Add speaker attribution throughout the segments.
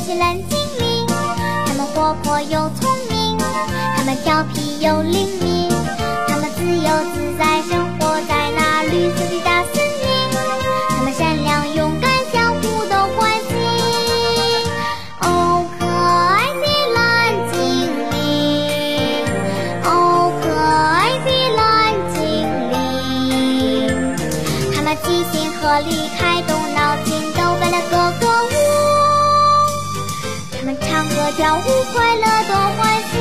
Speaker 1: 一群蓝精灵，他们活泼又聪明，他们调皮又灵敏，他们自由自在生活在那绿色的大森林，他们善良勇敢，相互都关心。哦，可爱的蓝精灵，哦，可爱的蓝精灵，他们齐心合力，开动唱歌跳舞，快乐多欢喜。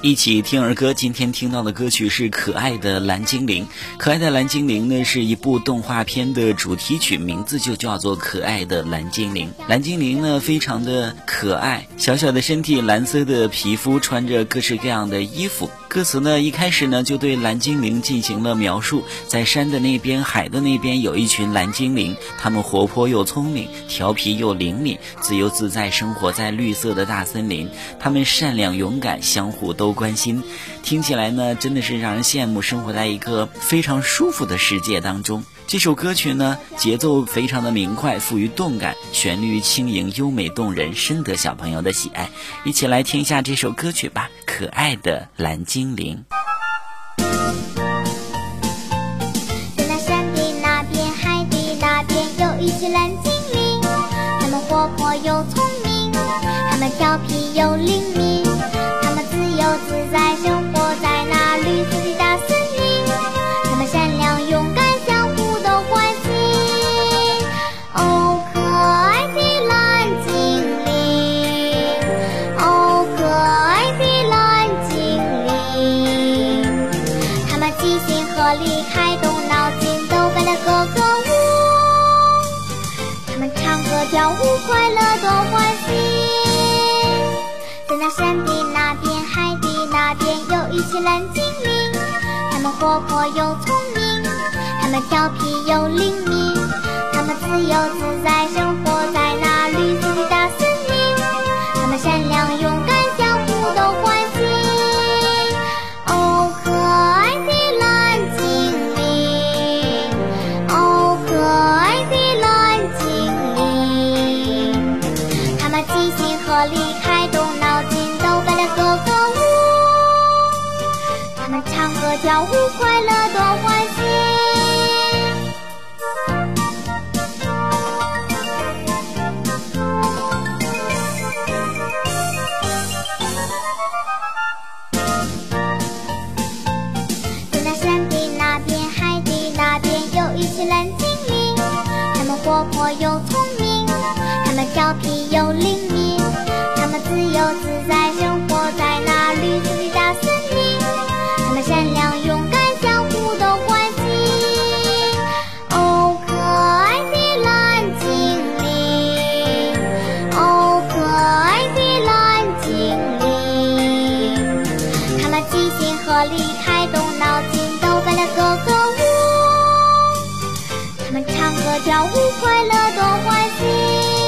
Speaker 2: 一起听儿歌，今天听到的歌曲是《可爱的蓝精灵》。《可爱的蓝精灵》呢是一部动画片的主题曲，名字就叫做《可爱的蓝精灵》。蓝精灵呢非常的可爱，小小的身体，蓝色的皮肤，穿着各式各样的衣服。歌词呢一开始呢就对蓝精灵进行了描述，在山的那边，海的那边有一群蓝精灵，他们活泼又聪明，调皮又灵敏，自由自在生活在绿色的大森林。他们善良勇敢，相互都关心。听起来呢真的是让人羡慕，生活在一个非常舒服的世界当中。这首歌曲呢节奏非常的明快，富于动感，旋律轻盈优美动人，深得小朋友的喜爱。一起来听一下这首歌曲吧，《可爱的蓝精精灵》。
Speaker 1: 在那山的那边，海的那边，有一群蓝精灵，他们活泼又聪明，他们调皮又灵敏，他们自由自在我跳舞，快乐多欢喜。在那山的那边，海的那边，有一群蓝精灵。他们活泼又聪明，他们调皮又灵敏，跳舞快乐离，开动脑筋，都为了个个舞。他们唱歌跳舞，快乐多欢喜。